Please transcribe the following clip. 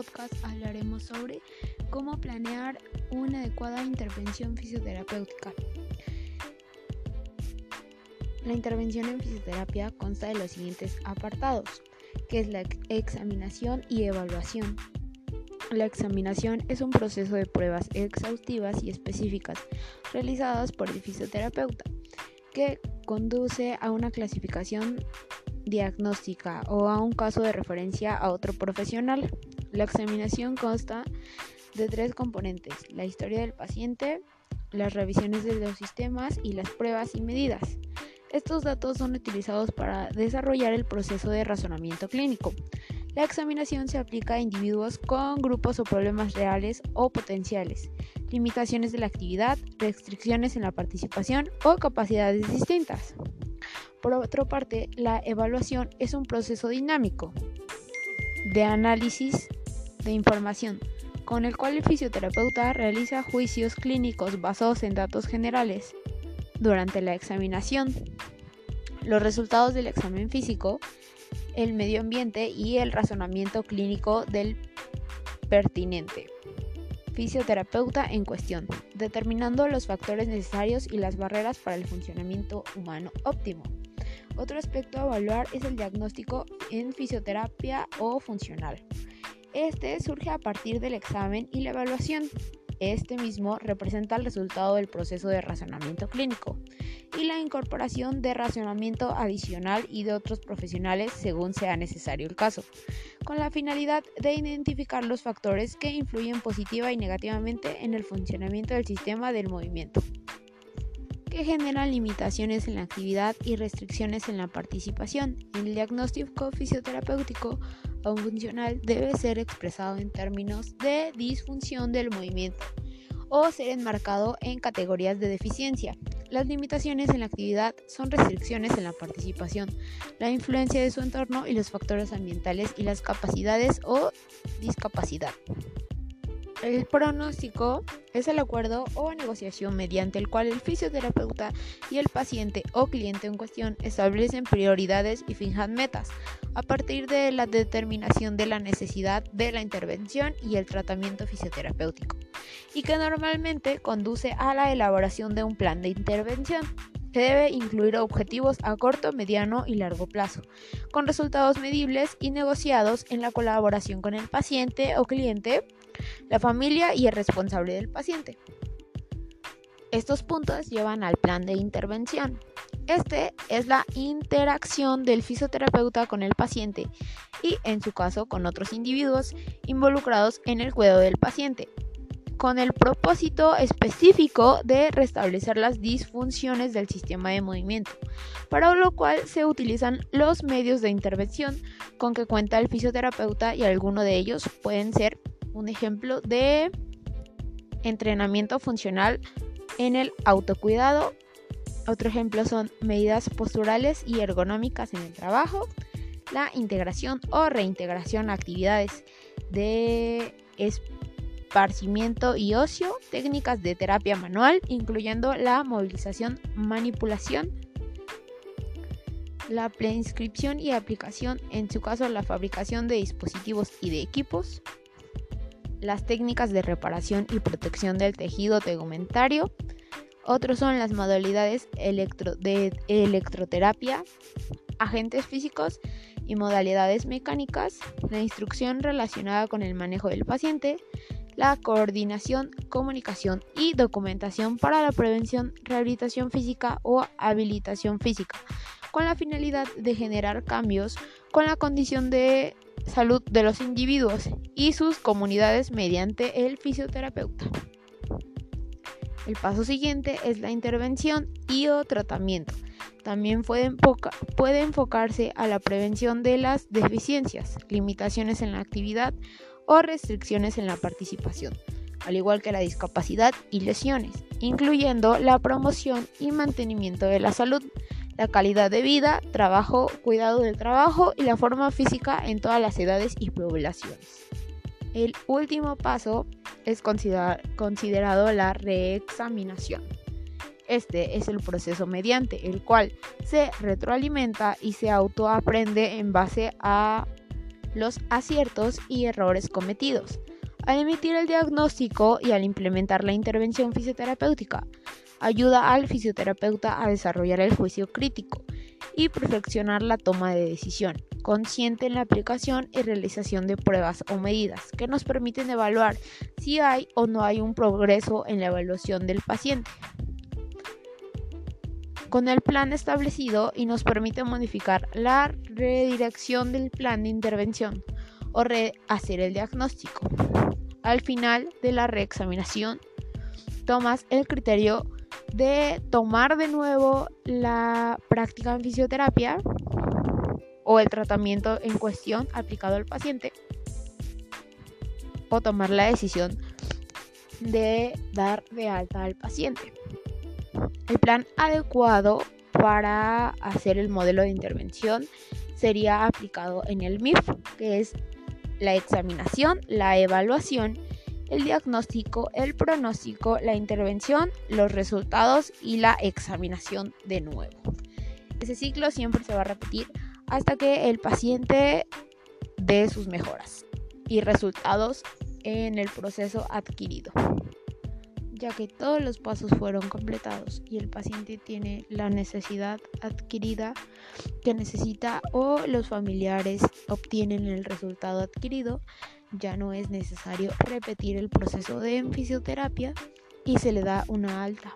podcast hablaremos sobre cómo planear una adecuada intervención fisioterapéutica. La intervención en fisioterapia consta de los siguientes apartados, que es la examinación y evaluación. La examinación es un proceso de pruebas exhaustivas y específicas realizadas por el fisioterapeuta que conduce a una clasificación diagnóstica o a un caso de referencia a otro profesional. La examinación consta de tres componentes, la historia del paciente, las revisiones de los sistemas y las pruebas y medidas. Estos datos son utilizados para desarrollar el proceso de razonamiento clínico. La examinación se aplica a individuos con grupos o problemas reales o potenciales, limitaciones de la actividad, restricciones en la participación o capacidades distintas. Por otra parte, la evaluación es un proceso dinámico de análisis de información, con el cual el fisioterapeuta realiza juicios clínicos basados en datos generales durante la examinación. Los resultados del examen físico, el medio ambiente y el razonamiento clínico del pertinente fisioterapeuta en cuestión, determinando los factores necesarios y las barreras para el funcionamiento humano óptimo. Otro aspecto a evaluar es el diagnóstico en fisioterapia o funcional. Este surge a partir del examen y la evaluación. Este mismo representa el resultado del proceso de razonamiento clínico y la incorporación de razonamiento adicional y de otros profesionales según sea necesario el caso, con la finalidad de identificar los factores que influyen positiva y negativamente en el funcionamiento del sistema del movimiento que generan limitaciones en la actividad y restricciones en la participación. El diagnóstico fisioterapéutico o funcional debe ser expresado en términos de disfunción del movimiento o ser enmarcado en categorías de deficiencia. Las limitaciones en la actividad son restricciones en la participación, la influencia de su entorno y los factores ambientales y las capacidades o discapacidad. El pronóstico es el acuerdo o negociación mediante el cual el fisioterapeuta y el paciente o cliente en cuestión establecen prioridades y fijan metas. A partir de la determinación de la necesidad de la intervención y el tratamiento fisioterapéutico, y que normalmente conduce a la elaboración de un plan de intervención que debe incluir objetivos a corto, mediano y largo plazo, con resultados medibles y negociados en la colaboración con el paciente o cliente la familia y el responsable del paciente. Estos puntos llevan al plan de intervención. Este es la interacción del fisioterapeuta con el paciente y, en su caso, con otros individuos involucrados en el cuidado del paciente, con el propósito específico de restablecer las disfunciones del sistema de movimiento, para lo cual se utilizan los medios de intervención con que cuenta el fisioterapeuta y algunos de ellos pueden ser un ejemplo de entrenamiento funcional en el autocuidado. Otro ejemplo son medidas posturales y ergonómicas en el trabajo, la integración o reintegración a actividades de esparcimiento y ocio, técnicas de terapia manual, incluyendo la movilización, manipulación, la preinscripción y aplicación, en su caso la fabricación de dispositivos y de equipos, las técnicas de reparación y protección del tejido tegumentario. Otros son las modalidades de electroterapia, agentes físicos y modalidades mecánicas, la instrucción relacionada con el manejo del paciente, la coordinación, comunicación y documentación para la prevención, rehabilitación física o habilitación física, con la finalidad de generar cambios con la condición de salud de los individuos y sus comunidades mediante el fisioterapeuta. El paso siguiente es la intervención y o tratamiento. También puede, puede enfocarse a la prevención de las deficiencias, limitaciones en la actividad o restricciones en la participación, al igual que la discapacidad y lesiones, incluyendo la promoción y mantenimiento de la salud la calidad de vida, trabajo, cuidado del trabajo y la forma física en todas las edades y poblaciones. El último paso es considerado la reexaminación. Este es el proceso mediante el cual se retroalimenta y se autoaprende en base a los aciertos y errores cometidos, al emitir el diagnóstico y al implementar la intervención fisioterapéutica. Ayuda al fisioterapeuta a desarrollar el juicio crítico y perfeccionar la toma de decisión, consciente en la aplicación y realización de pruebas o medidas que nos permiten evaluar si hay o no hay un progreso en la evaluación del paciente con el plan establecido y nos permite modificar la redirección del plan de intervención o rehacer el diagnóstico. Al final de la reexaminación, tomas el criterio de tomar de nuevo la práctica en fisioterapia o el tratamiento en cuestión aplicado al paciente o tomar la decisión de dar de alta al paciente. El plan adecuado para hacer el modelo de intervención sería aplicado en el MIF, que es la examinación, la evaluación, el diagnóstico, el pronóstico, la intervención, los resultados y la examinación de nuevo. Ese ciclo siempre se va a repetir hasta que el paciente dé sus mejoras y resultados en el proceso adquirido ya que todos los pasos fueron completados y el paciente tiene la necesidad adquirida que necesita o los familiares obtienen el resultado adquirido, ya no es necesario repetir el proceso de fisioterapia y se le da una alta.